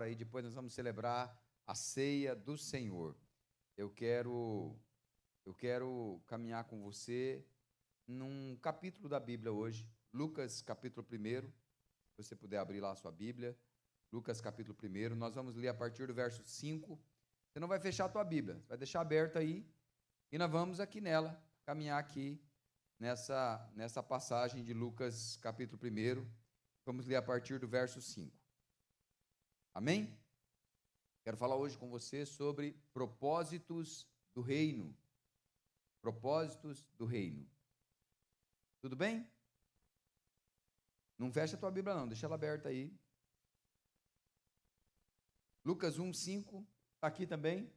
palavra e depois nós vamos celebrar a ceia do Senhor. Eu quero eu quero caminhar com você num capítulo da Bíblia hoje, Lucas capítulo 1. Se você puder abrir lá a sua Bíblia, Lucas capítulo 1. Nós vamos ler a partir do verso 5. Você não vai fechar a tua Bíblia, vai deixar aberta aí. E nós vamos aqui nela, caminhar aqui nessa, nessa passagem de Lucas capítulo 1. Vamos ler a partir do verso 5. Amém? Quero falar hoje com você sobre propósitos do reino. Propósitos do reino. Tudo bem? Não fecha a tua Bíblia, não, deixa ela aberta aí. Lucas 1, 5, está aqui também.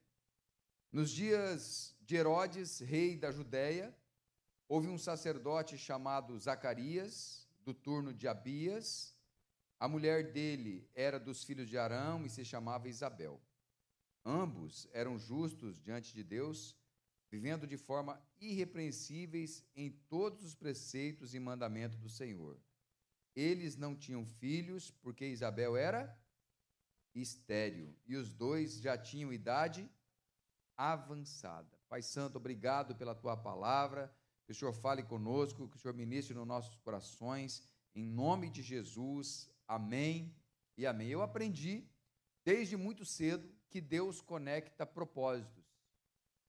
Nos dias de Herodes, rei da Judéia, houve um sacerdote chamado Zacarias, do turno de Abias. A mulher dele era dos filhos de Arão e se chamava Isabel. Ambos eram justos diante de Deus vivendo de forma irrepreensíveis em todos os preceitos e mandamentos do Senhor. Eles não tinham filhos, porque Isabel era estéril, e os dois já tinham idade avançada. Pai Santo, obrigado pela tua palavra, que o Senhor fale conosco, que o Senhor ministre nos nossos corações, em nome de Jesus, amém e amém. Eu aprendi desde muito cedo que Deus conecta propósitos.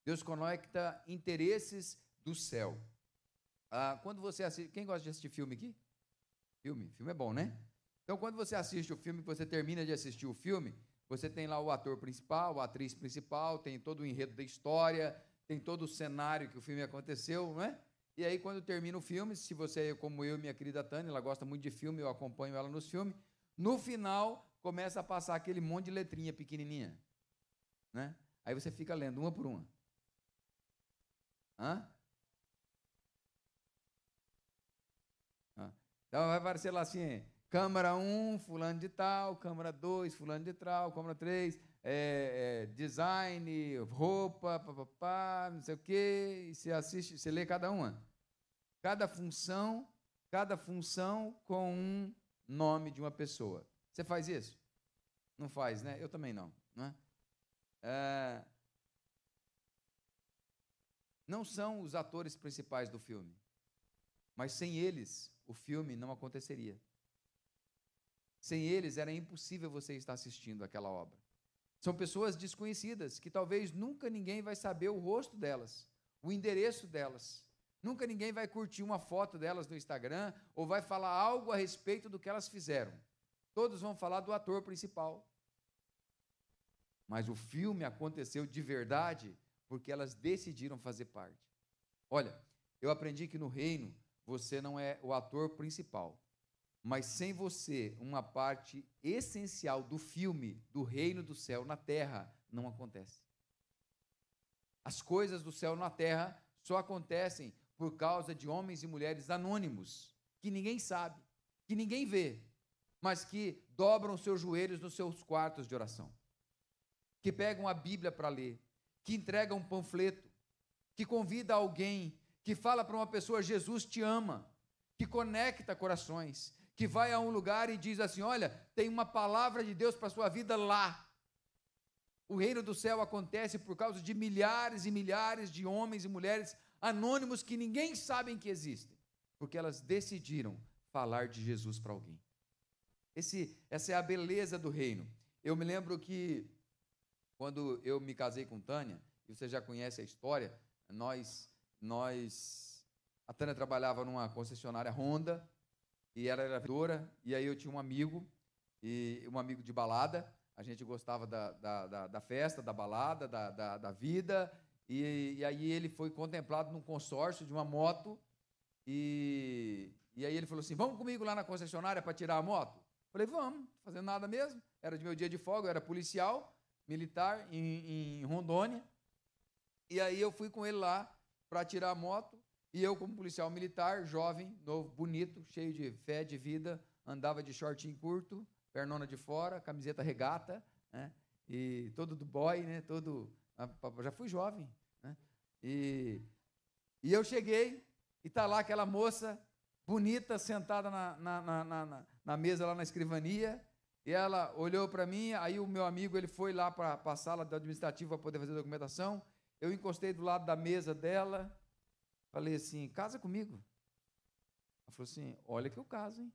Deus conecta interesses do céu. Ah, quando você assiste, quem gosta de assistir filme aqui? Filme, filme é bom, né? Então, quando você assiste o filme, você termina de assistir o filme, você tem lá o ator principal, a atriz principal, tem todo o enredo da história, tem todo o cenário que o filme aconteceu, não é? E aí, quando termina o filme, se você é como eu, minha querida Tânia, ela gosta muito de filme, eu acompanho ela nos filmes, no final começa a passar aquele monte de letrinha pequenininha, né? Aí você fica lendo uma por uma. Hã? Então vai aparecer lá assim, Câmara 1, fulano de tal, Câmara 2, fulano de tal, Câmara 3, é, é, design, roupa, papapá, não sei o quê, e você assiste, você lê cada uma. Cada função, cada função com um nome de uma pessoa. Você faz isso? Não faz, né? Eu também não. Né? É, não são os atores principais do filme, mas sem eles o filme não aconteceria. Sem eles era impossível você estar assistindo aquela obra. São pessoas desconhecidas que talvez nunca ninguém vai saber o rosto delas, o endereço delas. Nunca ninguém vai curtir uma foto delas no Instagram ou vai falar algo a respeito do que elas fizeram. Todos vão falar do ator principal. Mas o filme aconteceu de verdade porque elas decidiram fazer parte. Olha, eu aprendi que no reino você não é o ator principal, mas sem você, uma parte essencial do filme do reino do céu na terra não acontece. As coisas do céu na terra só acontecem por causa de homens e mulheres anônimos, que ninguém sabe, que ninguém vê, mas que dobram seus joelhos nos seus quartos de oração, que pegam a Bíblia para ler, que entrega um panfleto, que convida alguém, que fala para uma pessoa: Jesus te ama, que conecta corações, que vai a um lugar e diz assim: Olha, tem uma palavra de Deus para a sua vida lá. O reino do céu acontece por causa de milhares e milhares de homens e mulheres anônimos que ninguém sabe que existem, porque elas decidiram falar de Jesus para alguém. Esse, essa é a beleza do reino. Eu me lembro que quando eu me casei com Tânia, e você já conhece a história, nós, nós, a Tânia trabalhava numa concessionária Honda, e ela era vendedora, e aí eu tinha um amigo, e um amigo de balada, a gente gostava da, da, da, da festa, da balada, da, da, da vida, e, e, aí ele foi contemplado num consórcio de uma moto, e, e aí ele falou assim, vamos comigo lá na concessionária para tirar a moto? Falei, vamos, fazendo nada mesmo, era de meu dia de folga, eu era policial, militar em, em Rondônia. E aí eu fui com ele lá para tirar a moto. E eu, como policial militar, jovem, novo, bonito, cheio de fé, de vida, andava de shortinho curto, pernona de fora, camiseta regata, né? E todo do boy, né? Todo. Já fui jovem, né? E, e eu cheguei e tá lá aquela moça bonita sentada na, na, na, na, na mesa lá na escrivania E ela olhou para mim, aí o meu amigo ele foi lá para a sala do administrativo para poder fazer a documentação. Eu encostei do lado da mesa dela, falei assim: casa comigo. Ela falou assim: olha que eu caso, hein?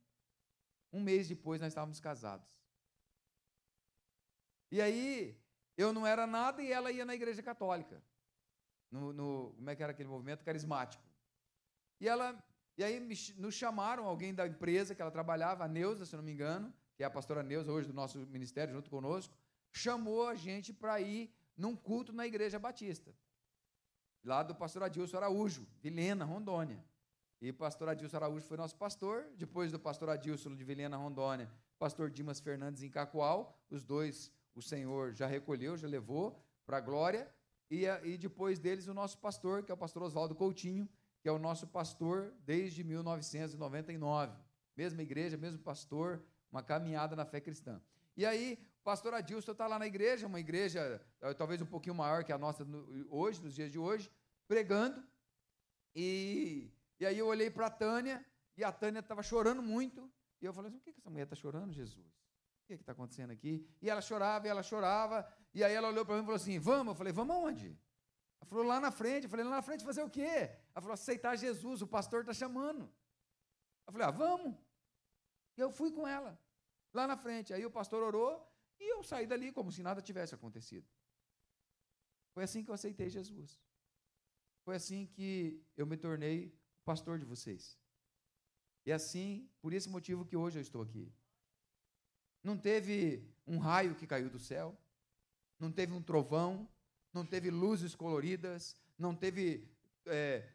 Um mês depois nós estávamos casados. E aí, eu não era nada e ela ia na igreja católica. No, no como é que era aquele movimento carismático. E ela, e aí me, nos chamaram, alguém da empresa que ela trabalhava, a Neuza, se não me engano, que é a pastora Neuza hoje do nosso ministério, junto conosco, chamou a gente para ir num culto na igreja batista. Lá do pastor Adilson Araújo, Vilena, Rondônia. E o pastor Adilson Araújo foi nosso pastor. Depois do pastor Adilson de Vilhena, Rondônia, pastor Dimas Fernandes em Cacoal. Os dois o Senhor já recolheu, já levou para a glória. E, e depois deles o nosso pastor, que é o pastor Oswaldo Coutinho, que é o nosso pastor desde 1999. Mesma igreja, mesmo pastor, uma caminhada na fé cristã. E aí, pastor Adilson está lá na igreja, uma igreja eh, talvez um pouquinho maior que a nossa hoje, nos dias de hoje, pregando. E e aí eu olhei para a Tânia, e a Tânia estava chorando muito. E eu falei assim: o que, que essa mulher está chorando, Jesus? O que está acontecendo aqui? E ela chorava, e ela chorava. E aí ela olhou para mim e falou assim: vamos? Eu falei: vamos aonde? Ela falou: lá na frente. Eu falei: lá na frente fazer o quê? Ela falou: aceitar Jesus, o pastor está chamando. Eu falei: ah, vamos. E eu fui com ela, lá na frente. Aí o pastor orou, e eu saí dali como se nada tivesse acontecido. Foi assim que eu aceitei Jesus. Foi assim que eu me tornei pastor de vocês. E assim, por esse motivo que hoje eu estou aqui. Não teve um raio que caiu do céu, não teve um trovão, não teve luzes coloridas, não teve é,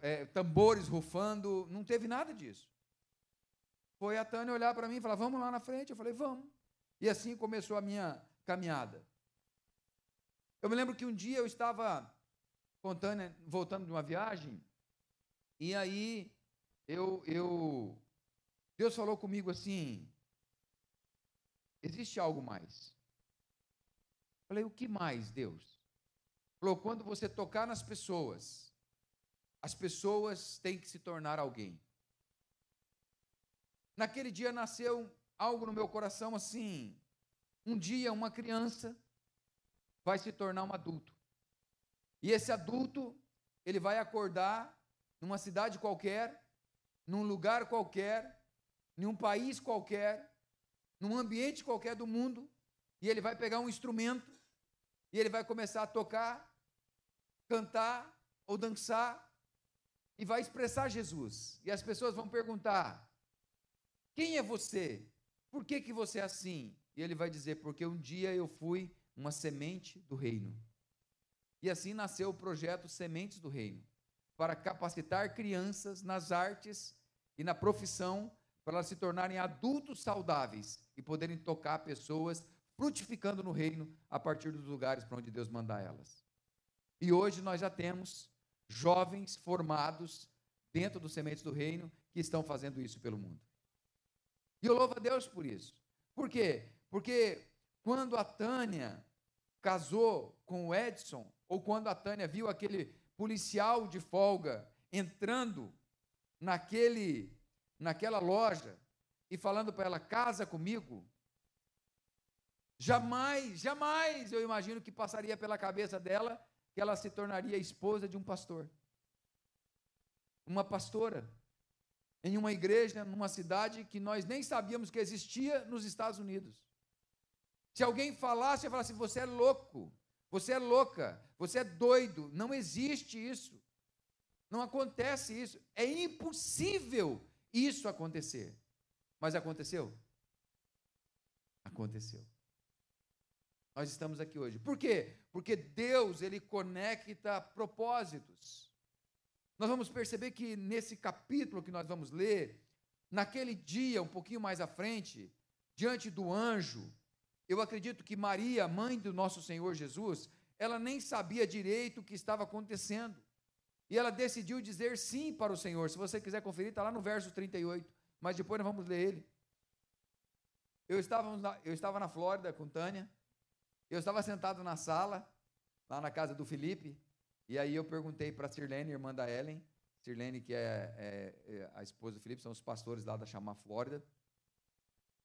é, tambores rufando, não teve nada disso. Foi a Tânia olhar para mim e falar: Vamos lá na frente. Eu falei: Vamos. E assim começou a minha caminhada. Eu me lembro que um dia eu estava com Tânia voltando de uma viagem e aí eu, eu Deus falou comigo assim: existe algo mais. Falei, o que mais, Deus? Falou, quando você tocar nas pessoas, as pessoas têm que se tornar alguém. Naquele dia nasceu algo no meu coração assim: um dia uma criança vai se tornar um adulto. E esse adulto, ele vai acordar numa cidade qualquer, num lugar qualquer, em um país qualquer, num ambiente qualquer do mundo, e ele vai pegar um instrumento e ele vai começar a tocar, cantar ou dançar e vai expressar Jesus. E as pessoas vão perguntar: "Quem é você? Por que que você é assim?" E ele vai dizer: "Porque um dia eu fui uma semente do reino." E assim nasceu o projeto Sementes do Reino para capacitar crianças nas artes e na profissão para elas se tornarem adultos saudáveis e poderem tocar pessoas, frutificando no reino a partir dos lugares para onde Deus mandar elas. E hoje nós já temos jovens formados dentro dos sementes do reino que estão fazendo isso pelo mundo. E eu louvo a Deus por isso. Por quê? Porque quando a Tânia casou com o Edson, ou quando a Tânia viu aquele policial de folga entrando naquele naquela loja e falando para ela casa comigo, jamais, jamais eu imagino que passaria pela cabeça dela que ela se tornaria esposa de um pastor. Uma pastora em uma igreja numa cidade que nós nem sabíamos que existia nos Estados Unidos. Se alguém falasse, eu falasse: "Você é louco". Você é louca, você é doido, não existe isso. Não acontece isso. É impossível isso acontecer. Mas aconteceu? Aconteceu. Nós estamos aqui hoje. Por quê? Porque Deus, ele conecta propósitos. Nós vamos perceber que nesse capítulo que nós vamos ler, naquele dia, um pouquinho mais à frente, diante do anjo, eu acredito que Maria, mãe do nosso Senhor Jesus, ela nem sabia direito o que estava acontecendo. E ela decidiu dizer sim para o Senhor. Se você quiser conferir, está lá no verso 38. Mas depois nós vamos ler ele. Eu estava, na, eu estava na Flórida com Tânia. Eu estava sentado na sala, lá na casa do Felipe. E aí eu perguntei para a Sirlene, irmã da Ellen. Sirlene, que é, é, é, a esposa do Felipe, são os pastores lá da Chamar Flórida.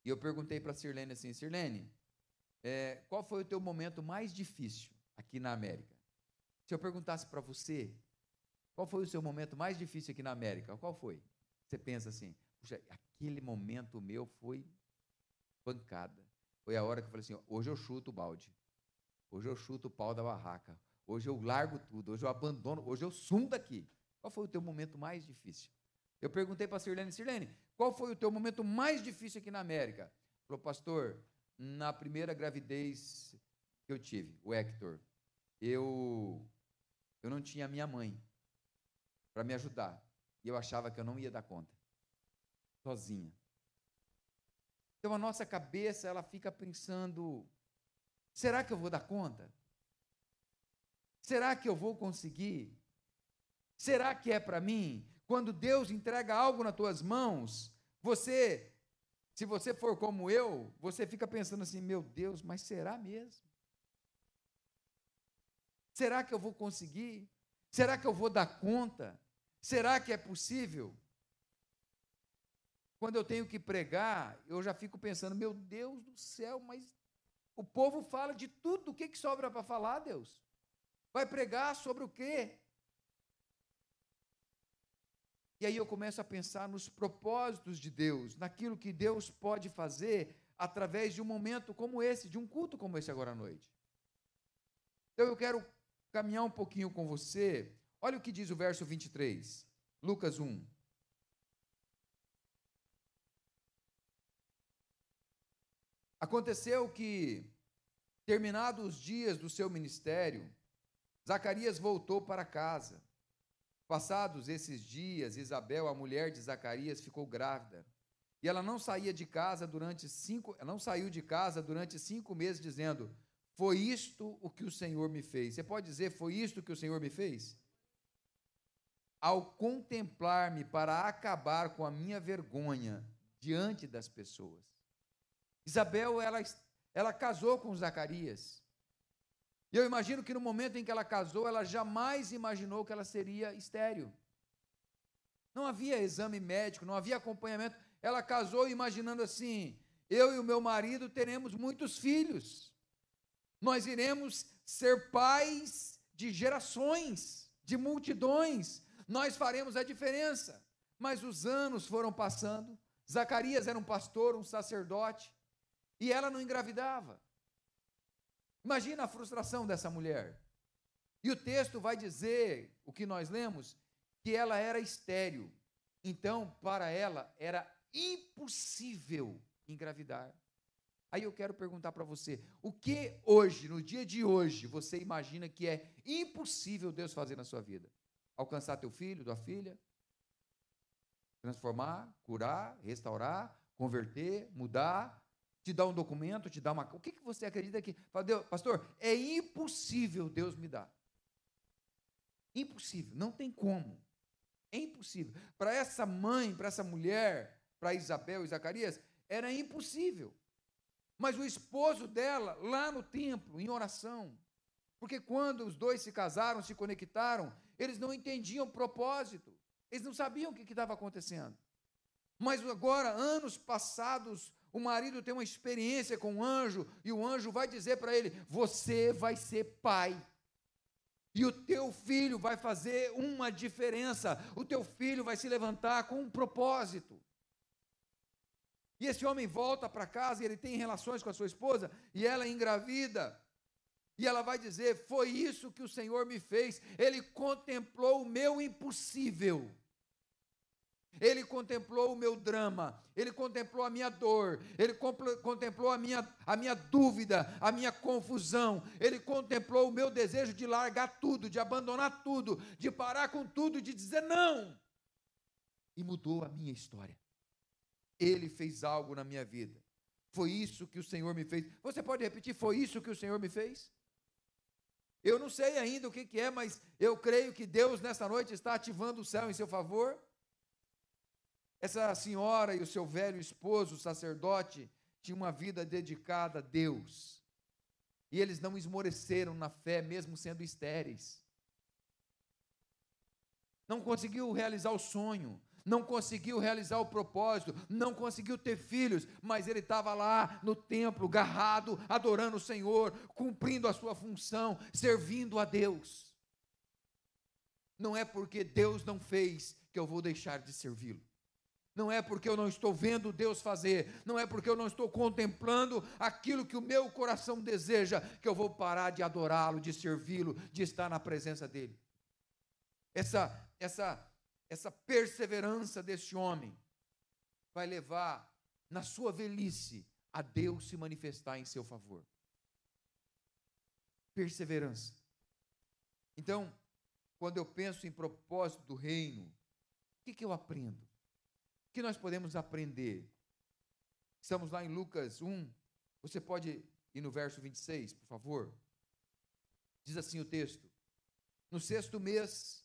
E eu perguntei para a Sirlene assim: Sirlene, é, qual foi o teu momento mais difícil aqui na América? Se eu perguntasse para você, qual foi o seu momento mais difícil aqui na América? Qual foi? Você pensa assim: puxa, aquele momento meu foi pancada. Foi a hora que eu falei assim: hoje eu chuto o balde. Hoje eu chuto o pau da barraca. Hoje eu largo tudo. Hoje eu abandono. Hoje eu sumo daqui. Qual foi o teu momento mais difícil? Eu perguntei para a Sirlene: Sirlene, qual foi o teu momento mais difícil aqui na América? Falou, pastor, na primeira gravidez que eu tive, o Hector, eu, eu não tinha minha mãe para me ajudar. E eu achava que eu não ia dar conta. Sozinha. Então a nossa cabeça, ela fica pensando: será que eu vou dar conta? Será que eu vou conseguir? Será que é para mim? Quando Deus entrega algo nas tuas mãos, você, se você for como eu, você fica pensando assim: meu Deus, mas será mesmo? Será que eu vou conseguir? Será que eu vou dar conta? Será que é possível? Quando eu tenho que pregar, eu já fico pensando, meu Deus do céu, mas o povo fala de tudo, o que, que sobra para falar, Deus? Vai pregar sobre o quê? E aí eu começo a pensar nos propósitos de Deus, naquilo que Deus pode fazer através de um momento como esse, de um culto como esse agora à noite. Então eu quero caminhar um pouquinho com você. Olha o que diz o verso 23, Lucas 1. Aconteceu que, terminados os dias do seu ministério, Zacarias voltou para casa. Passados esses dias, Isabel, a mulher de Zacarias, ficou grávida. E ela não saía de casa durante cinco, não saiu de casa durante cinco meses, dizendo: Foi isto o que o Senhor me fez. Você pode dizer, foi isto que o Senhor me fez? Ao contemplar-me para acabar com a minha vergonha diante das pessoas. Isabel, ela, ela casou com Zacarias. E eu imagino que no momento em que ela casou, ela jamais imaginou que ela seria estéril. Não havia exame médico, não havia acompanhamento. Ela casou imaginando assim: eu e o meu marido teremos muitos filhos. Nós iremos ser pais de gerações, de multidões. Nós faremos a diferença. Mas os anos foram passando. Zacarias era um pastor, um sacerdote e ela não engravidava. Imagina a frustração dessa mulher. E o texto vai dizer, o que nós lemos, que ela era estéril. Então, para ela, era impossível engravidar. Aí eu quero perguntar para você: o que hoje, no dia de hoje, você imagina que é impossível Deus fazer na sua vida? Alcançar teu filho, tua filha? Transformar, curar, restaurar, converter, mudar, te dá um documento, te dá uma. O que, que você acredita que. Fala, Deus, pastor, é impossível Deus me dar. Impossível, não tem como. É impossível. Para essa mãe, para essa mulher, para Isabel e Zacarias, era impossível. Mas o esposo dela, lá no templo, em oração, porque quando os dois se casaram, se conectaram, eles não entendiam o propósito, eles não sabiam o que estava acontecendo. Mas agora, anos passados, o marido tem uma experiência com o anjo e o anjo vai dizer para ele: Você vai ser pai. E o teu filho vai fazer uma diferença. O teu filho vai se levantar com um propósito. E esse homem volta para casa e ele tem relações com a sua esposa e ela é engravida. E ela vai dizer: Foi isso que o Senhor me fez. Ele contemplou o meu impossível. Ele contemplou o meu drama, ele contemplou a minha dor, ele contemplou a minha, a minha dúvida, a minha confusão, ele contemplou o meu desejo de largar tudo, de abandonar tudo, de parar com tudo, de dizer não. E mudou a minha história. Ele fez algo na minha vida. Foi isso que o Senhor me fez. Você pode repetir? Foi isso que o Senhor me fez? Eu não sei ainda o que, que é, mas eu creio que Deus nessa noite está ativando o céu em seu favor essa senhora e o seu velho esposo, o sacerdote, tinham uma vida dedicada a Deus. E eles não esmoreceram na fé, mesmo sendo estéreis. Não conseguiu realizar o sonho, não conseguiu realizar o propósito, não conseguiu ter filhos, mas ele estava lá no templo, garrado, adorando o Senhor, cumprindo a sua função, servindo a Deus. Não é porque Deus não fez que eu vou deixar de servi-lo. Não é porque eu não estou vendo Deus fazer, não é porque eu não estou contemplando aquilo que o meu coração deseja, que eu vou parar de adorá-lo, de servi-lo, de estar na presença dele. Essa, essa, essa perseverança desse homem vai levar, na sua velhice, a Deus se manifestar em seu favor. Perseverança. Então, quando eu penso em propósito do reino, o que, que eu aprendo? Que nós podemos aprender? Estamos lá em Lucas 1. Você pode ir no verso 26, por favor? Diz assim o texto: No sexto mês,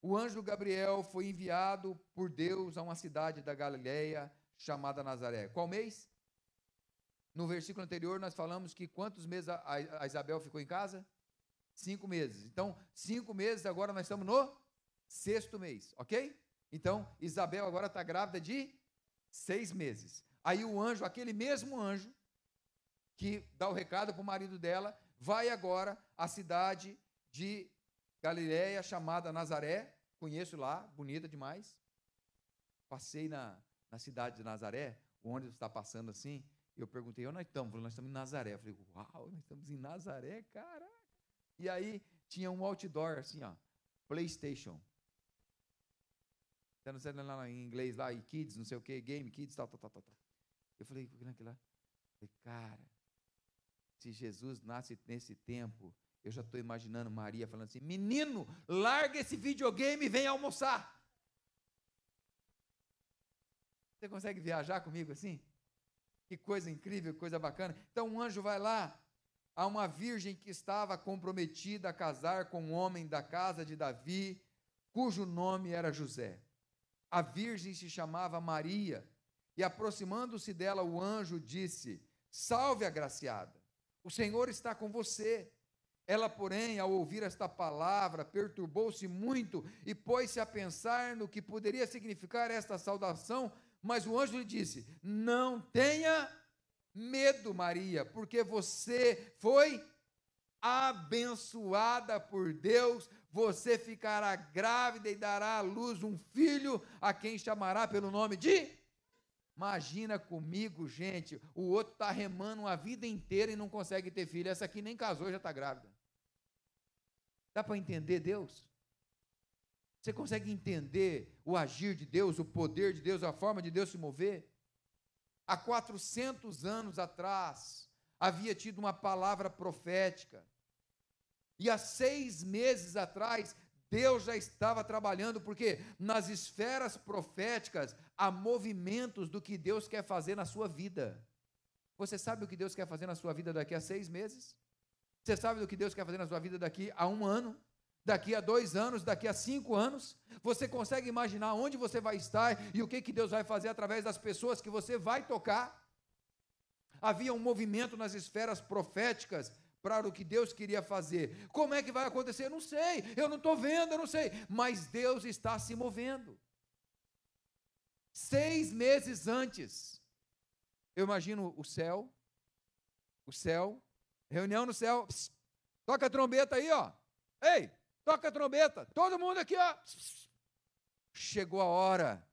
o anjo Gabriel foi enviado por Deus a uma cidade da Galiléia chamada Nazaré. Qual mês? No versículo anterior, nós falamos que quantos meses a Isabel ficou em casa? Cinco meses. Então, cinco meses, agora nós estamos no sexto mês, ok? Então, Isabel agora está grávida de seis meses. Aí o anjo, aquele mesmo anjo, que dá o recado para o marido dela, vai agora à cidade de Galiléia, chamada Nazaré. Conheço lá, bonita demais. Passei na, na cidade de Nazaré, o ônibus está passando assim. Eu perguntei, onde nós estamos? Nós estamos em Nazaré. Eu falei, uau, nós estamos em Nazaré, caraca. E aí tinha um outdoor assim, ó, PlayStation. Tá sei lá em inglês lá, e kids, não sei o que, game, kids, tal, tal, tal, tal. Eu falei, que lá? Falei, cara, se Jesus nasce nesse tempo, eu já estou imaginando Maria falando assim: menino, larga esse videogame e vem almoçar. Você consegue viajar comigo assim? Que coisa incrível, coisa bacana. Então um anjo vai lá, a uma virgem que estava comprometida a casar com um homem da casa de Davi, cujo nome era José. A virgem se chamava Maria, e aproximando-se dela, o anjo disse: Salve, agraciada, o Senhor está com você. Ela, porém, ao ouvir esta palavra, perturbou-se muito e pôs-se a pensar no que poderia significar esta saudação, mas o anjo lhe disse: Não tenha medo, Maria, porque você foi abençoada por Deus, você ficará grávida e dará à luz um filho, a quem chamará pelo nome de. Imagina comigo, gente, o outro está remando a vida inteira e não consegue ter filho. Essa aqui nem casou já está grávida. Dá para entender Deus? Você consegue entender o agir de Deus, o poder de Deus, a forma de Deus se mover? há 400 anos atrás, havia tido uma palavra profética. E há seis meses atrás, Deus já estava trabalhando, porque nas esferas proféticas há movimentos do que Deus quer fazer na sua vida. Você sabe o que Deus quer fazer na sua vida daqui a seis meses? Você sabe o que Deus quer fazer na sua vida daqui a um ano? daqui a dois anos, daqui a cinco anos. Você consegue imaginar onde você vai estar e o que, que Deus vai fazer através das pessoas que você vai tocar? Havia um movimento nas esferas proféticas para o que Deus queria fazer. Como é que vai acontecer? Eu não sei, eu não estou vendo, eu não sei, mas Deus está se movendo. Seis meses antes, eu imagino o céu, o céu, reunião no céu, pss, toca a trombeta aí, ó. Ei, toca a trombeta, todo mundo aqui, ó. Chegou a hora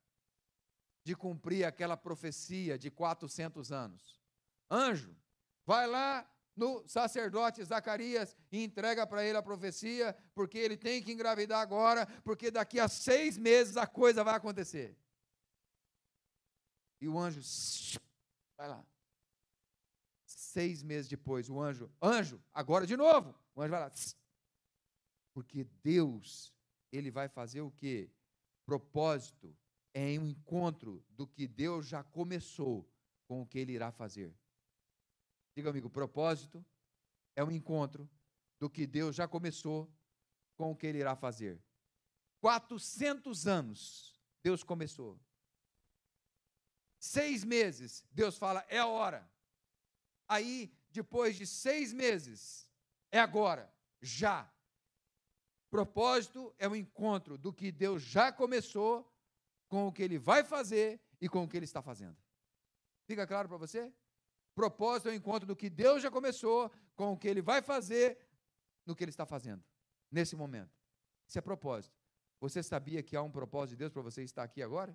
de cumprir aquela profecia de 400 anos. Anjo, vai lá no sacerdote Zacarias e entrega para ele a profecia, porque ele tem que engravidar agora, porque daqui a seis meses a coisa vai acontecer. E o anjo, vai lá. Seis meses depois, o anjo, anjo, agora de novo. O anjo vai lá, porque Deus, ele vai fazer o que? Propósito é um encontro do que Deus já começou com o que ele irá fazer. Diga amigo, propósito é um encontro do que Deus já começou com o que ele irá fazer. 400 anos Deus começou. Seis meses, Deus fala, é a hora. Aí, depois de seis meses, é agora, já. Propósito é o encontro do que Deus já começou com o que ele vai fazer e com o que ele está fazendo. Fica claro para você? Propósito é o encontro do que Deus já começou com o que ele vai fazer no que ele está fazendo, nesse momento. Isso é propósito. Você sabia que há um propósito de Deus para você estar aqui agora?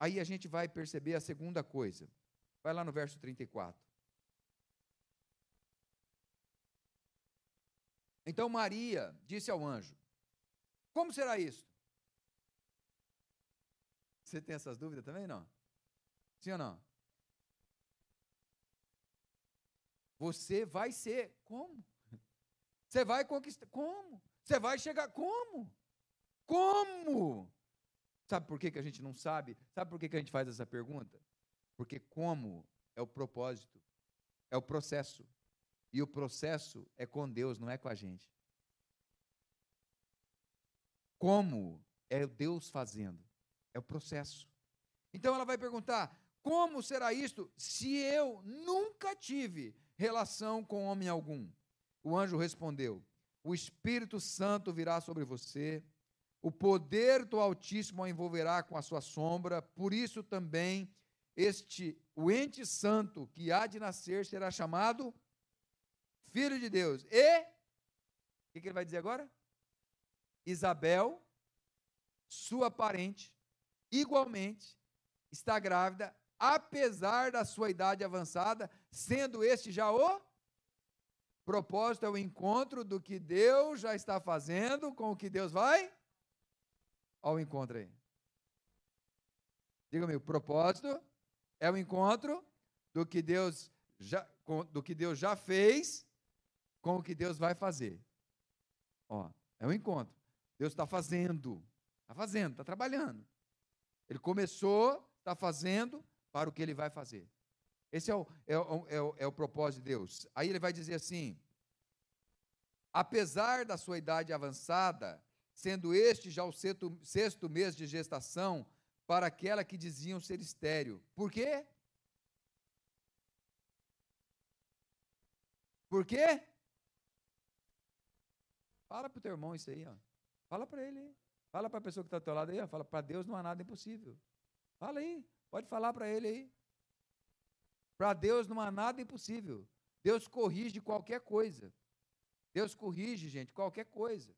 Aí a gente vai perceber a segunda coisa. Vai lá no verso 34. Então Maria disse ao anjo: Como será isso? Você tem essas dúvidas também, não? Sim ou não? Você vai ser como? Você vai conquistar como? Você vai chegar como? Como? Sabe por que, que a gente não sabe? Sabe por que, que a gente faz essa pergunta? Porque como é o propósito, é o processo. E o processo é com Deus, não é com a gente. Como é Deus fazendo? É o processo. Então ela vai perguntar: como será isto se eu nunca tive relação com homem algum? O anjo respondeu: O Espírito Santo virá sobre você, o poder do Altíssimo a envolverá com a sua sombra, por isso também este o ente santo que há de nascer será chamado filho de Deus. E o que, que ele vai dizer agora? Isabel, sua parente, igualmente está grávida, apesar da sua idade avançada, sendo este já o propósito é o encontro do que Deus já está fazendo com o que Deus vai ao encontro aí. Diga-me, o propósito é o encontro do que Deus já do que Deus já fez com o que Deus vai fazer. Ó, é um encontro. Deus está fazendo, está fazendo, está trabalhando. Ele começou, está fazendo para o que ele vai fazer. Esse é o, é, o, é, o, é o propósito de Deus. Aí ele vai dizer assim: apesar da sua idade avançada, sendo este já o sexto, sexto mês de gestação, para aquela que diziam ser estéreo. Por quê? Por quê? Fala para o teu irmão isso aí, ó. Fala para ele. Fala para a pessoa que está ao teu lado aí, ó. Fala, para Deus não há nada impossível. Fala aí, pode falar para ele aí. Para Deus não há nada impossível. Deus corrige qualquer coisa. Deus corrige, gente, qualquer coisa.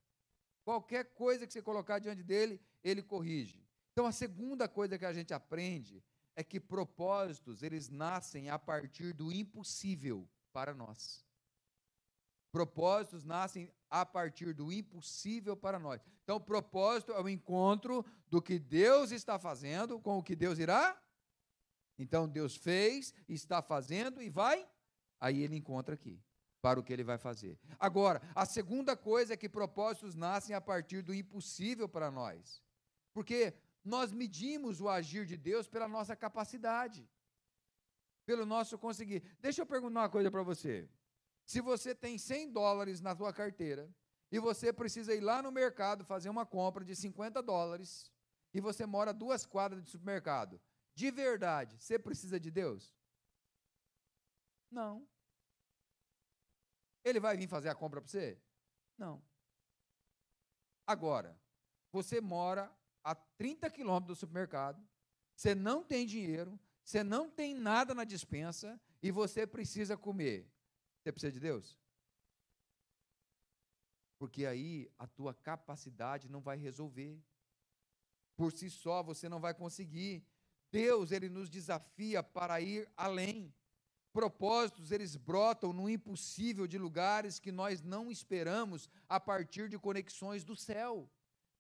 Qualquer coisa que você colocar diante dele, ele corrige. Então a segunda coisa que a gente aprende é que propósitos, eles nascem a partir do impossível para nós. Propósitos nascem a partir do impossível para nós. Então, propósito é o encontro do que Deus está fazendo com o que Deus irá. Então, Deus fez, está fazendo e vai. Aí ele encontra aqui para o que ele vai fazer. Agora, a segunda coisa é que propósitos nascem a partir do impossível para nós. Porque nós medimos o agir de Deus pela nossa capacidade, pelo nosso conseguir. Deixa eu perguntar uma coisa para você. Se você tem 100 dólares na sua carteira e você precisa ir lá no mercado fazer uma compra de 50 dólares e você mora duas quadras de supermercado, de verdade, você precisa de Deus? Não. Ele vai vir fazer a compra para você? Não. Agora, você mora a 30 quilômetros do supermercado, você não tem dinheiro, você não tem nada na dispensa e você precisa comer. Você precisa de Deus? Porque aí a tua capacidade não vai resolver. Por si só você não vai conseguir. Deus, ele nos desafia para ir além propósitos eles brotam no impossível de lugares que nós não esperamos a partir de conexões do céu.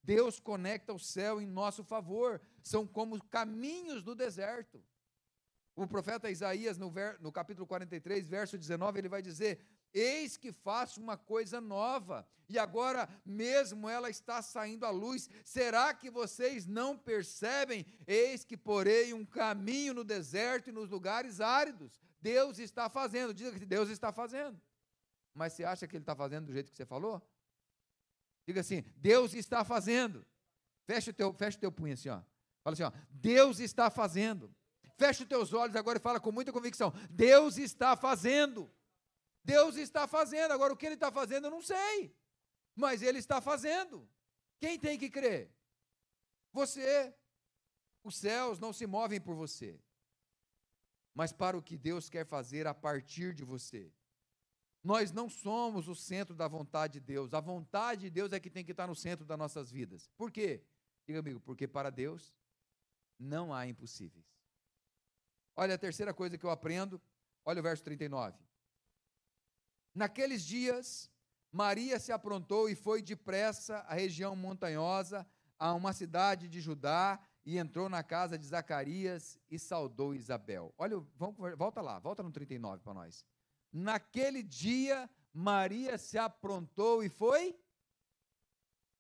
Deus conecta o céu em nosso favor, são como caminhos do deserto. O profeta Isaías, no, ver, no capítulo 43, verso 19, ele vai dizer: Eis que faço uma coisa nova, e agora mesmo ela está saindo à luz. Será que vocês não percebem? Eis que porei um caminho no deserto e nos lugares áridos. Deus está fazendo, diga que Deus está fazendo. Mas você acha que Ele está fazendo do jeito que você falou? Diga assim, Deus está fazendo. Fecha o teu, fecha o teu punho assim, ó. Fala assim, ó, Deus está fazendo. Fecha os teus olhos agora e fala com muita convicção. Deus está fazendo. Deus está fazendo. Agora, o que Ele está fazendo, eu não sei. Mas Ele está fazendo. Quem tem que crer? Você. Os céus não se movem por você, mas para o que Deus quer fazer a partir de você. Nós não somos o centro da vontade de Deus. A vontade de Deus é que tem que estar no centro das nossas vidas. Por quê? Diga amigo, porque para Deus não há impossíveis. Olha a terceira coisa que eu aprendo, olha o verso 39. Naqueles dias, Maria se aprontou e foi depressa à região montanhosa, a uma cidade de Judá, e entrou na casa de Zacarias e saudou Isabel. Olha, vamos, volta lá, volta no 39 para nós. Naquele dia, Maria se aprontou e foi?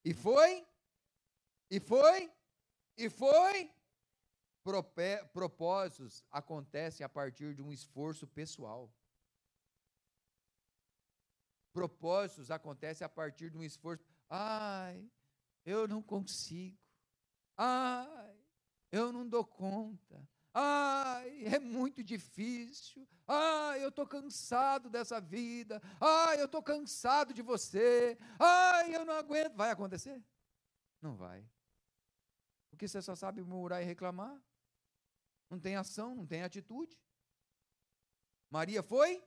E foi? E foi? E foi? Propósitos acontecem a partir de um esforço pessoal. Propósitos acontecem a partir de um esforço. Ai, eu não consigo. Ai, eu não dou conta. Ai, é muito difícil. Ai, eu estou cansado dessa vida. Ai, eu estou cansado de você. Ai, eu não aguento. Vai acontecer? Não vai. Porque você só sabe murmurar e reclamar. Não tem ação, não tem atitude. Maria foi?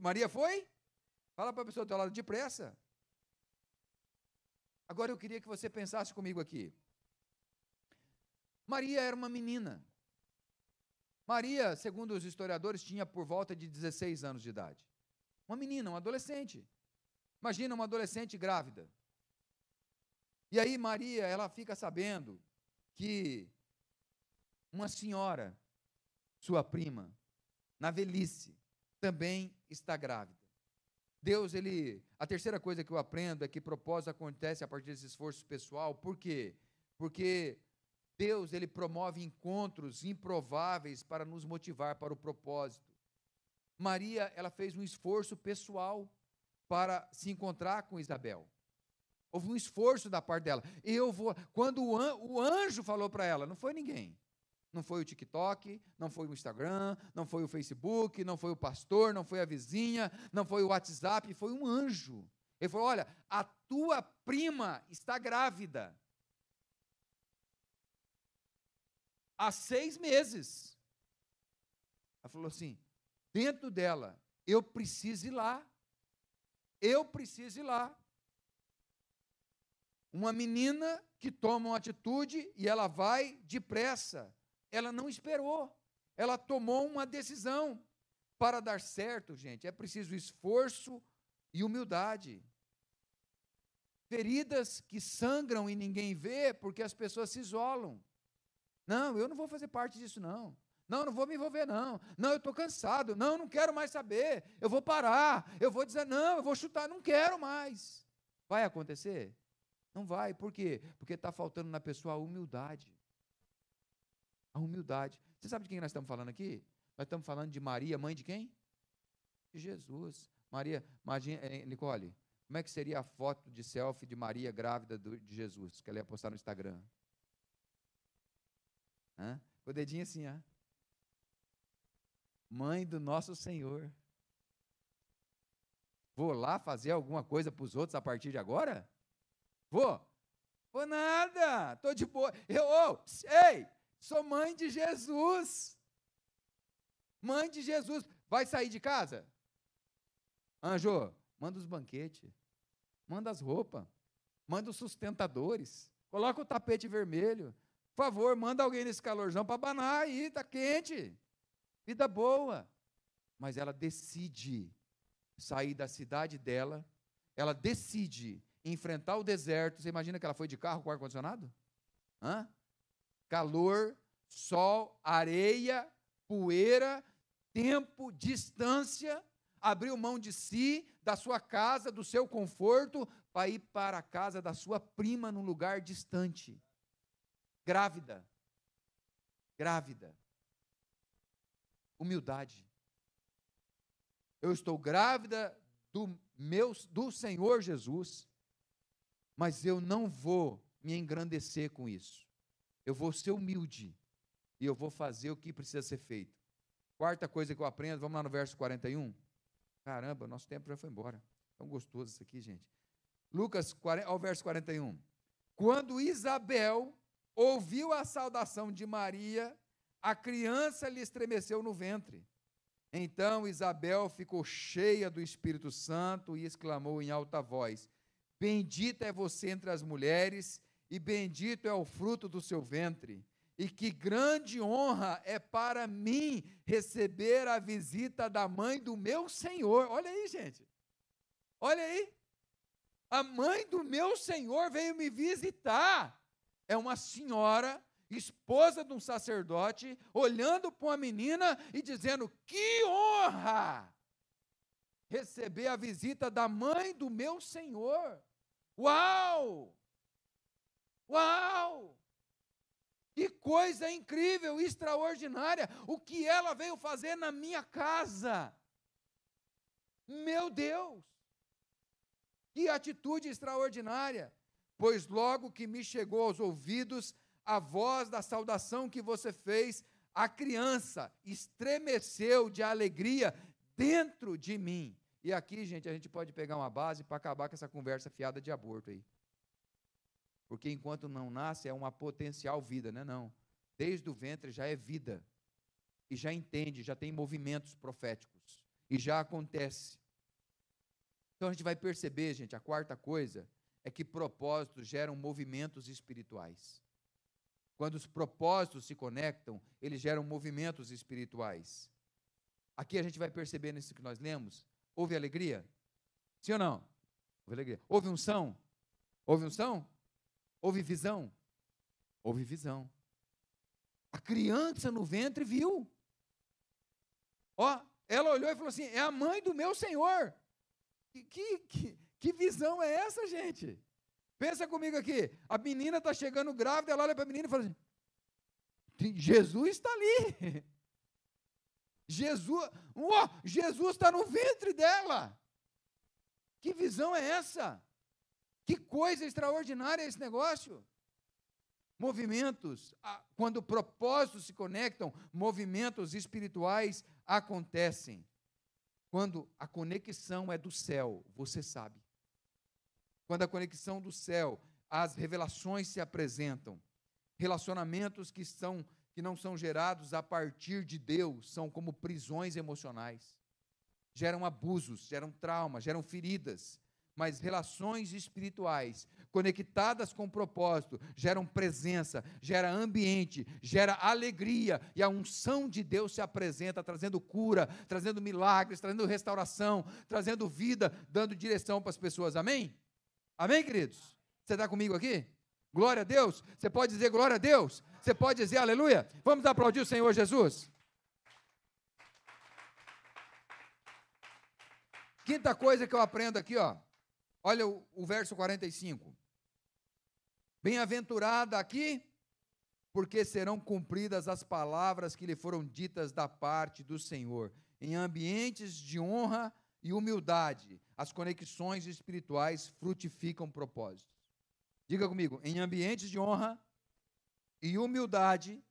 Maria foi? Fala para a pessoa do teu lado depressa. Agora eu queria que você pensasse comigo aqui. Maria era uma menina. Maria, segundo os historiadores, tinha por volta de 16 anos de idade. Uma menina, uma adolescente. Imagina uma adolescente grávida. E aí Maria, ela fica sabendo que uma senhora, sua prima, na velhice, também está grávida. Deus, ele, a terceira coisa que eu aprendo é que propósito acontece a partir desse esforço pessoal. Por quê? Porque Deus, ele promove encontros improváveis para nos motivar para o propósito. Maria, ela fez um esforço pessoal para se encontrar com Isabel. Houve um esforço da parte dela. Eu vou, quando o anjo falou para ela, não foi ninguém. Não foi o TikTok, não foi o Instagram, não foi o Facebook, não foi o pastor, não foi a vizinha, não foi o WhatsApp, foi um anjo. Ele falou: Olha, a tua prima está grávida. há seis meses. Ela falou assim: dentro dela, eu preciso ir lá. Eu preciso ir lá. Uma menina que toma uma atitude e ela vai depressa. Ela não esperou. Ela tomou uma decisão. Para dar certo, gente, é preciso esforço e humildade. Feridas que sangram e ninguém vê porque as pessoas se isolam. Não, eu não vou fazer parte disso, não. Não, não vou me envolver, não. Não, eu estou cansado. Não, não quero mais saber. Eu vou parar. Eu vou dizer, não, eu vou chutar, não quero mais. Vai acontecer? Não vai. Por quê? Porque está faltando na pessoa a humildade. A humildade. Você sabe de quem nós estamos falando aqui? Nós estamos falando de Maria, mãe de quem? De Jesus. Maria, imagine, eh, Nicole, como é que seria a foto de selfie de Maria grávida de Jesus, que ela ia postar no Instagram? Hã? Com o dedinho assim, ó. Mãe do nosso Senhor. Vou lá fazer alguma coisa para os outros a partir de agora? Vou? Vou nada, estou de boa. Eu, oh, ei, sou mãe de Jesus. Mãe de Jesus. Vai sair de casa? Anjo, manda os banquetes. Manda as roupas. Manda os sustentadores. Coloca o tapete vermelho. Por favor, manda alguém nesse calorzão para abanar aí, está quente. Vida boa. Mas ela decide sair da cidade dela, ela decide enfrentar o deserto. Você imagina que ela foi de carro com ar-condicionado? Hã? Calor, sol, areia, poeira, tempo, distância, abriu mão de si, da sua casa, do seu conforto, para ir para a casa da sua prima num lugar distante grávida. Grávida. Humildade. Eu estou grávida do meu do Senhor Jesus, mas eu não vou me engrandecer com isso. Eu vou ser humilde e eu vou fazer o que precisa ser feito. Quarta coisa que eu aprendo, vamos lá no verso 41. Caramba, nosso tempo já foi embora. Tão gostoso isso aqui, gente. Lucas, ao verso 41. Quando Isabel ouviu a saudação de Maria, a criança lhe estremeceu no ventre. Então Isabel ficou cheia do Espírito Santo e exclamou em alta voz: Bendita é você entre as mulheres, e bendito é o fruto do seu ventre. E que grande honra é para mim receber a visita da mãe do meu Senhor. Olha aí, gente. Olha aí. A mãe do meu Senhor veio me visitar. É uma senhora esposa de um sacerdote, olhando para uma menina e dizendo: Que honra! Receber a visita da mãe do meu Senhor. Uau! Uau! Que coisa incrível, extraordinária! O que ela veio fazer na minha casa? Meu Deus! Que atitude extraordinária! Pois logo que me chegou aos ouvidos a voz da saudação que você fez, a criança estremeceu de alegria dentro de mim. E aqui, gente, a gente pode pegar uma base para acabar com essa conversa fiada de aborto aí. Porque enquanto não nasce é uma potencial vida, né? Não. Desde o ventre já é vida. E já entende, já tem movimentos proféticos. E já acontece. Então a gente vai perceber, gente, a quarta coisa é que propósitos geram movimentos espirituais. Quando os propósitos se conectam, eles geram movimentos espirituais. Aqui a gente vai perceber nisso que nós lemos. Houve alegria? Sim ou não? Houve alegria. Houve unção? Houve unção? Houve visão? Houve visão. A criança no ventre viu. Ó, ela olhou e falou assim: é a mãe do meu Senhor. Que, que, que visão é essa, gente? Pensa comigo aqui. A menina está chegando grávida, ela olha para a menina e fala assim: Jesus está ali. Jesus, oh, Jesus está no ventre dela. Que visão é essa? Que coisa extraordinária é esse negócio. Movimentos, quando propósitos se conectam, movimentos espirituais acontecem. Quando a conexão é do céu, você sabe. Quando a conexão do céu, as revelações se apresentam. Relacionamentos que são que não são gerados a partir de Deus são como prisões emocionais. Geram abusos, geram traumas, geram feridas, mas relações espirituais conectadas com propósito geram presença, gera ambiente, gera alegria e a unção de Deus se apresenta trazendo cura, trazendo milagres, trazendo restauração, trazendo vida, dando direção para as pessoas. Amém? Amém, queridos? Você está comigo aqui? Glória a Deus. Você pode dizer glória a Deus? Você pode dizer aleluia? Vamos aplaudir o Senhor Jesus? Quinta coisa que eu aprendo aqui, ó. Olha o, o verso 45. Bem-aventurada aqui, porque serão cumpridas as palavras que lhe foram ditas da parte do Senhor, em ambientes de honra e humildade, as conexões espirituais frutificam propósitos. Diga comigo, em ambientes de honra e humildade,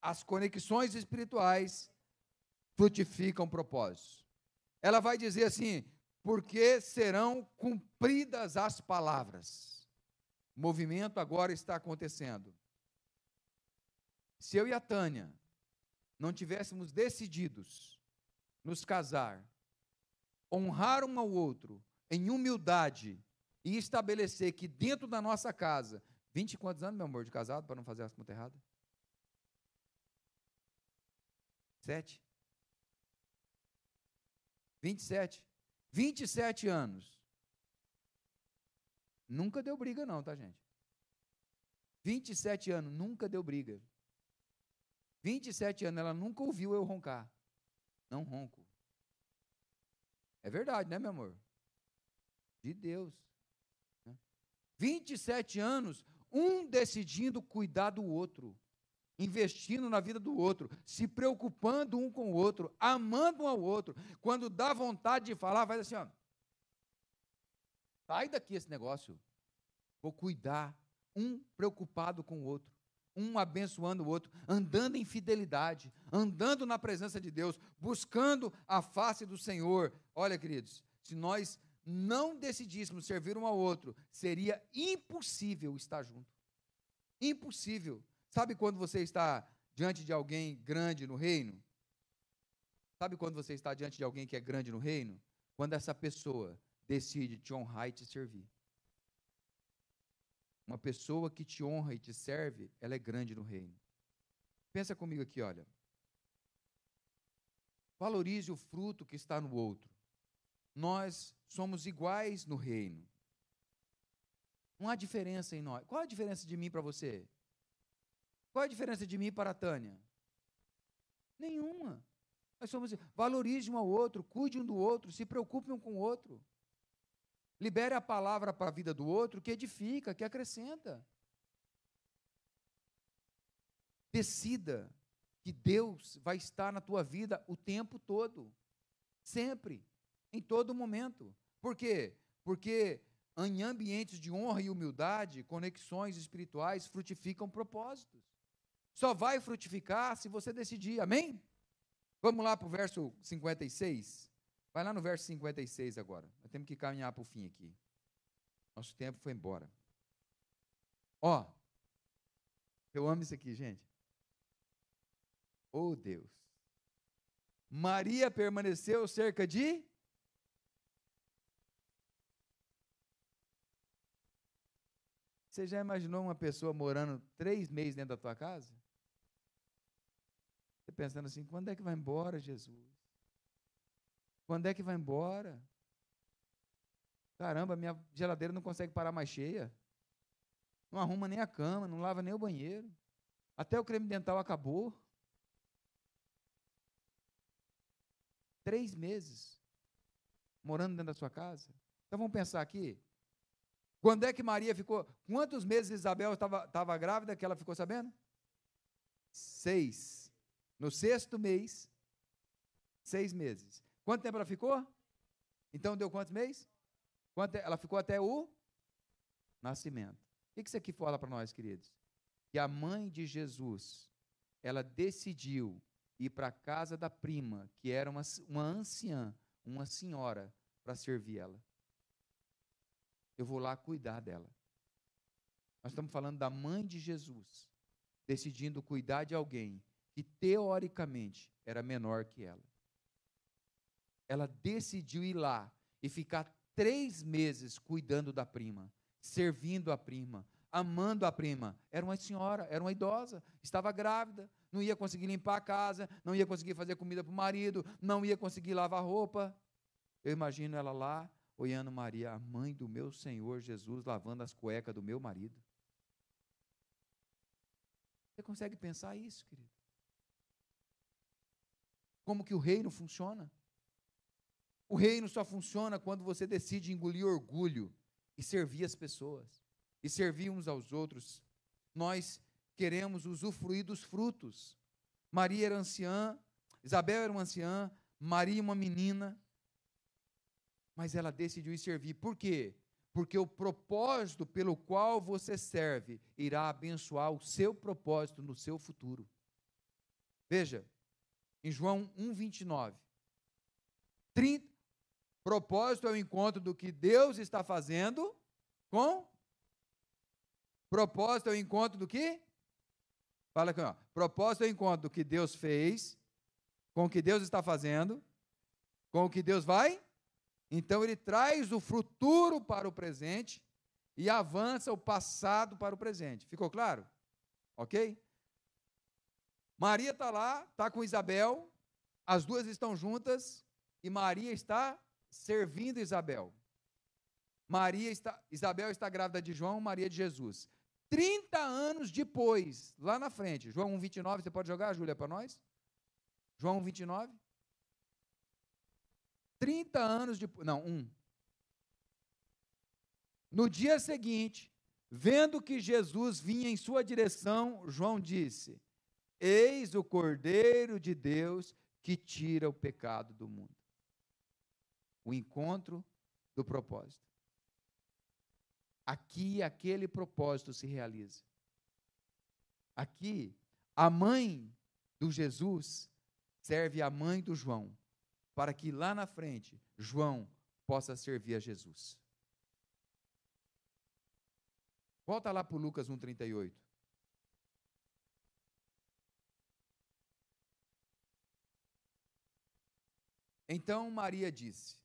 as conexões espirituais frutificam propósitos. Ela vai dizer assim: porque serão cumpridas as palavras. O movimento agora está acontecendo. Se eu e a Tânia não tivéssemos decididos nos casar honrar um ao outro em humildade e estabelecer que dentro da nossa casa, 20 e quantos anos, meu amor, de casado, para não fazer as contas erradas? Sete? 27. 27 anos. Nunca deu briga, não, tá, gente? 27 anos, nunca deu briga. 27 anos, ela nunca ouviu eu roncar. Não ronco. É verdade, né, meu amor? De Deus. 27 né? anos, um decidindo cuidar do outro, investindo na vida do outro, se preocupando um com o outro, amando um ao outro. Quando dá vontade de falar, faz assim, ó. Sai daqui esse negócio. Vou cuidar, um preocupado com o outro um abençoando o outro, andando em fidelidade, andando na presença de Deus, buscando a face do Senhor. Olha, queridos, se nós não decidíssemos servir um ao outro, seria impossível estar junto. Impossível. Sabe quando você está diante de alguém grande no reino? Sabe quando você está diante de alguém que é grande no reino? Quando essa pessoa decide te honrar e te servir. Uma pessoa que te honra e te serve, ela é grande no reino. Pensa comigo aqui, olha. Valorize o fruto que está no outro. Nós somos iguais no reino. Não há diferença em nós. Qual a diferença de mim para você? Qual a diferença de mim para a Tânia? Nenhuma. Nós somos. Valorize um ao outro, cuide um do outro, se preocupe um com o outro. Libere a palavra para a vida do outro que edifica, que acrescenta. Decida que Deus vai estar na tua vida o tempo todo, sempre, em todo momento. Por quê? Porque em ambientes de honra e humildade, conexões espirituais frutificam propósitos. Só vai frutificar se você decidir, amém? Vamos lá para o verso 56. Vai lá no verso 56 agora. Nós temos que caminhar para o fim aqui. Nosso tempo foi embora. Ó, eu amo isso aqui, gente. Oh, Deus. Maria permaneceu cerca de. Você já imaginou uma pessoa morando três meses dentro da tua casa? Você pensando assim, quando é que vai embora, Jesus? Quando é que vai embora? Caramba, minha geladeira não consegue parar mais cheia. Não arruma nem a cama, não lava nem o banheiro. Até o creme dental acabou. Três meses morando dentro da sua casa. Então vamos pensar aqui. Quando é que Maria ficou? Quantos meses Isabel estava grávida que ela ficou sabendo? Seis. No sexto mês, seis meses. Quanto tempo ela ficou? Então deu quantos meses? Quanto, ela ficou até o nascimento. O que isso aqui fala para nós, queridos? Que a mãe de Jesus, ela decidiu ir para a casa da prima, que era uma, uma anciã, uma senhora, para servir ela. Eu vou lá cuidar dela. Nós estamos falando da mãe de Jesus, decidindo cuidar de alguém que teoricamente era menor que ela ela decidiu ir lá e ficar três meses cuidando da prima, servindo a prima, amando a prima. Era uma senhora, era uma idosa, estava grávida, não ia conseguir limpar a casa, não ia conseguir fazer comida para o marido, não ia conseguir lavar roupa. Eu imagino ela lá, olhando Maria, a mãe do meu Senhor Jesus, lavando as cuecas do meu marido. Você consegue pensar isso, querido? Como que o reino funciona? O reino só funciona quando você decide engolir orgulho e servir as pessoas, e servir uns aos outros. Nós queremos usufruir dos frutos. Maria era anciã, Isabel era uma anciã, Maria uma menina, mas ela decidiu servir. Por quê? Porque o propósito pelo qual você serve irá abençoar o seu propósito no seu futuro. Veja, em João 1,29, 30, Propósito é o encontro do que Deus está fazendo com. Propósito é o encontro do que? Fala aqui, ó. Propósito é o encontro do que Deus fez, com o que Deus está fazendo, com o que Deus vai. Então ele traz o futuro para o presente e avança o passado para o presente. Ficou claro? Ok? Maria está lá, está com Isabel, as duas estão juntas e Maria está servindo Isabel. Maria está, Isabel está grávida de João, Maria de Jesus. 30 anos depois, lá na frente, João 1,29, você pode jogar, Júlia, para nós? João 1,29? 30 anos depois, não, 1. No dia seguinte, vendo que Jesus vinha em sua direção, João disse: Eis o Cordeiro de Deus que tira o pecado do mundo o encontro do propósito. Aqui aquele propósito se realiza. Aqui, a mãe do Jesus serve a mãe do João, para que lá na frente João possa servir a Jesus. Volta lá para Lucas 1,38. Então Maria disse,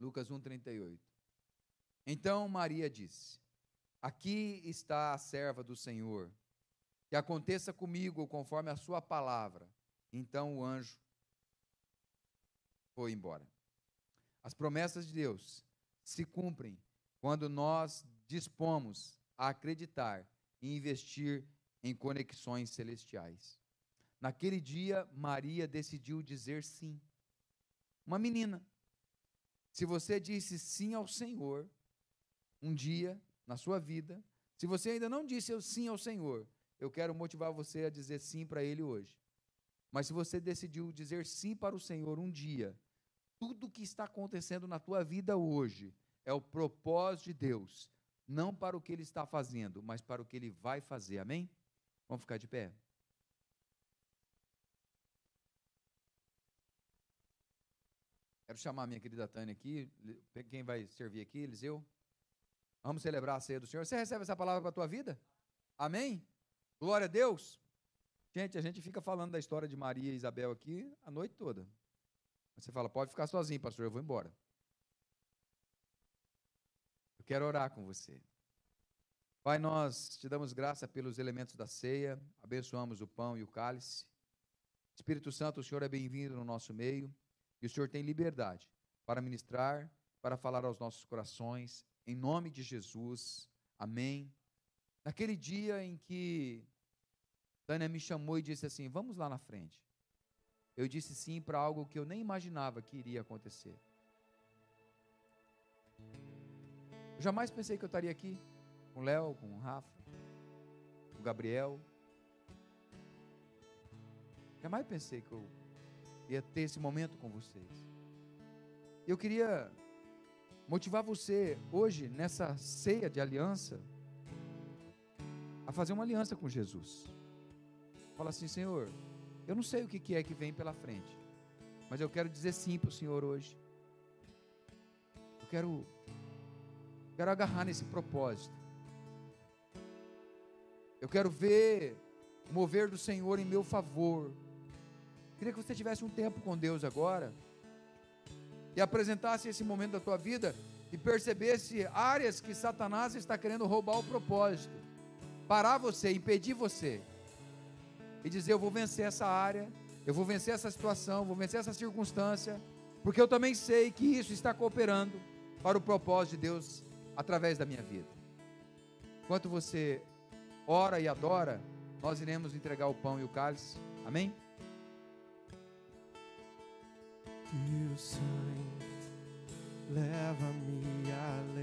Lucas 1,38. Então Maria disse: Aqui está a serva do Senhor, que aconteça comigo conforme a sua palavra. Então o anjo foi embora. As promessas de Deus se cumprem quando nós dispomos a acreditar e investir em conexões celestiais. Naquele dia, Maria decidiu dizer sim. Uma menina. Se você disse sim ao Senhor, um dia na sua vida, se você ainda não disse sim ao Senhor, eu quero motivar você a dizer sim para Ele hoje. Mas se você decidiu dizer sim para o Senhor um dia, tudo que está acontecendo na tua vida hoje é o propósito de Deus, não para o que Ele está fazendo, mas para o que Ele vai fazer. Amém? Vamos ficar de pé? Quero chamar minha querida Tânia aqui. Quem vai servir aqui? Eliseu? Vamos celebrar a ceia do Senhor. Você recebe essa palavra para a tua vida? Amém? Glória a Deus. Gente, a gente fica falando da história de Maria e Isabel aqui a noite toda. Você fala, pode ficar sozinho, pastor, eu vou embora. Eu quero orar com você. Pai, nós te damos graça pelos elementos da ceia, abençoamos o pão e o cálice. Espírito Santo, o Senhor é bem-vindo no nosso meio e o Senhor tem liberdade para ministrar, para falar aos nossos corações, em nome de Jesus. Amém. Naquele dia em que Tânia me chamou e disse assim: Vamos lá na frente. Eu disse sim para algo que eu nem imaginava que iria acontecer. Eu jamais pensei que eu estaria aqui com o Léo, com o Rafa, com o Gabriel. Jamais pensei que eu ia ter esse momento com vocês. Eu queria motivar você hoje, nessa ceia de aliança, a fazer uma aliança com Jesus. Fala assim, Senhor, eu não sei o que é que vem pela frente, mas eu quero dizer sim para o Senhor hoje. Eu quero, quero agarrar nesse propósito. Eu quero ver o mover do Senhor em meu favor. Queria que você tivesse um tempo com Deus agora e apresentasse esse momento da tua vida e percebesse áreas que Satanás está querendo roubar o propósito, parar você, impedir você e dizer: Eu vou vencer essa área, eu vou vencer essa situação, vou vencer essa circunstância, porque eu também sei que isso está cooperando para o propósito de Deus através da minha vida. Enquanto você ora e adora, nós iremos entregar o pão e o cálice. Amém? Teu sangue leva-me a